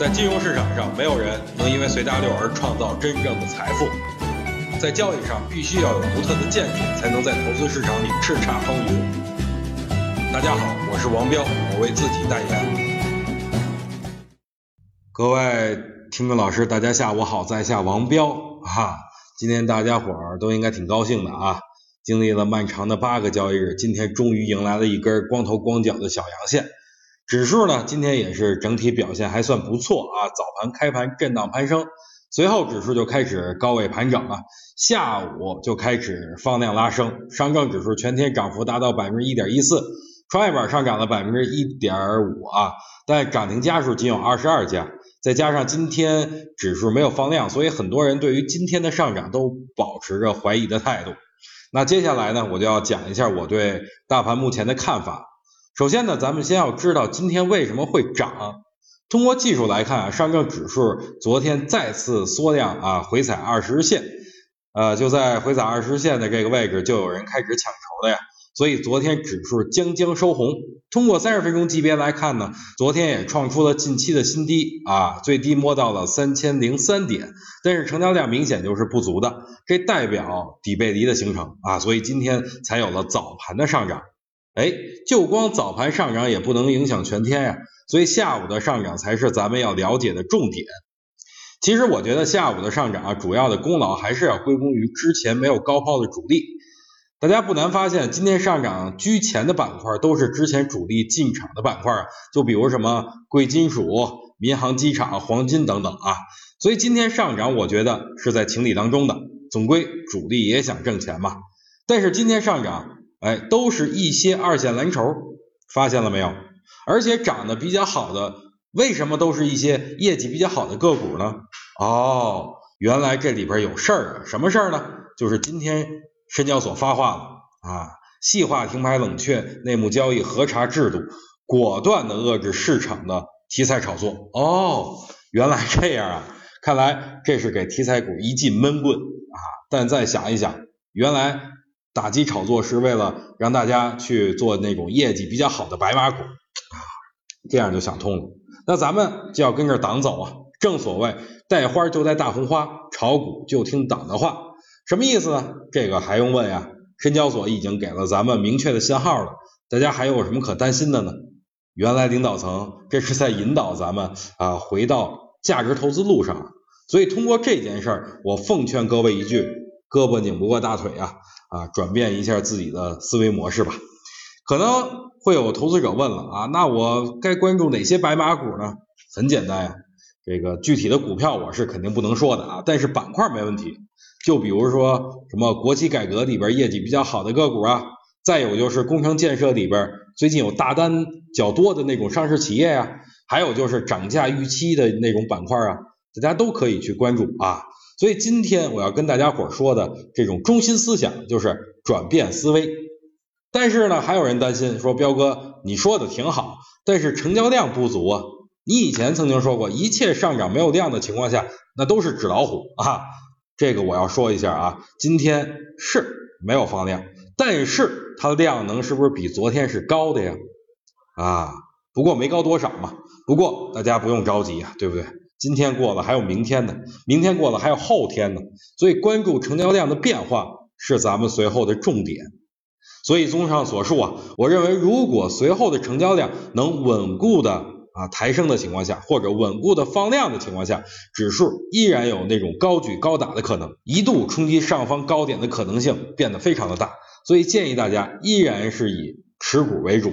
在金融市场上，没有人能因为随大流而创造真正的财富。在交易上，必须要有独特的见解，才能在投资市场里叱咤风云。大家好，我是王彪，我为自己代言。各位听众老师，大家下午好，在下王彪哈。今天大家伙儿都应该挺高兴的啊，经历了漫长的八个交易日，今天终于迎来了一根光头光脚的小阳线。指数呢，今天也是整体表现还算不错啊。早盘开盘震荡攀升，随后指数就开始高位盘整了，下午就开始放量拉升。上证指数全天涨幅达到百分之一点一四，创业板上涨了百分之一点五啊，但涨停家数仅有二十二家。再加上今天指数没有放量，所以很多人对于今天的上涨都保持着怀疑的态度。那接下来呢，我就要讲一下我对大盘目前的看法。首先呢，咱们先要知道今天为什么会涨。通过技术来看啊，上证指数昨天再次缩量啊，回踩二十日线，呃，就在回踩二十日线的这个位置，就有人开始抢筹了呀。所以昨天指数将将收红。通过三十分钟级别来看呢，昨天也创出了近期的新低啊，最低摸到了三千零三点，但是成交量明显就是不足的，这代表底背离的形成啊，所以今天才有了早盘的上涨。哎，就光早盘上涨也不能影响全天呀，所以下午的上涨才是咱们要了解的重点。其实我觉得下午的上涨啊，主要的功劳还是要归功于之前没有高抛的主力。大家不难发现，今天上涨居前的板块都是之前主力进场的板块啊，就比如什么贵金属、民航机场、黄金等等啊。所以今天上涨，我觉得是在情理当中的，总归主力也想挣钱嘛。但是今天上涨。哎，都是一些二线蓝筹，发现了没有？而且涨得比较好的，为什么都是一些业绩比较好的个股呢？哦，原来这里边有事儿啊！什么事儿呢？就是今天深交所发话了啊，细化停牌冷却内幕交易核查制度，果断的遏制市场的题材炒作。哦，原来这样啊！看来这是给题材股一记闷棍啊！但再想一想，原来。打击炒作是为了让大家去做那种业绩比较好的白马股啊，这样就想通了。那咱们就要跟着党走啊。正所谓带花就带大红花，炒股就听党的话。什么意思呢？这个还用问呀？深交所已经给了咱们明确的信号了，大家还有什么可担心的呢？原来领导层这是在引导咱们啊回到价值投资路上。所以通过这件事儿，我奉劝各位一句：胳膊拧不过大腿啊。啊，转变一下自己的思维模式吧。可能会有投资者问了啊，那我该关注哪些白马股呢？很简单呀，这个具体的股票我是肯定不能说的啊，但是板块没问题。就比如说什么国企改革里边业绩比较好的个股啊，再有就是工程建设里边最近有大单较多的那种上市企业呀，还有就是涨价预期的那种板块啊，大家都可以去关注啊。所以今天我要跟大家伙说的这种中心思想就是转变思维。但是呢，还有人担心说，彪哥你说的挺好，但是成交量不足啊。你以前曾经说过，一切上涨没有量的情况下，那都是纸老虎啊。这个我要说一下啊，今天是没有放量，但是它的量能是不是比昨天是高的呀？啊，不过没高多少嘛。不过大家不用着急啊，对不对？今天过了还有明天呢，明天过了还有后天呢，所以关注成交量的变化是咱们随后的重点。所以综上所述啊，我认为如果随后的成交量能稳固的啊抬升的情况下，或者稳固的放量的情况下，指数依然有那种高举高打的可能，一度冲击上方高点的可能性变得非常的大。所以建议大家依然是以持股为主。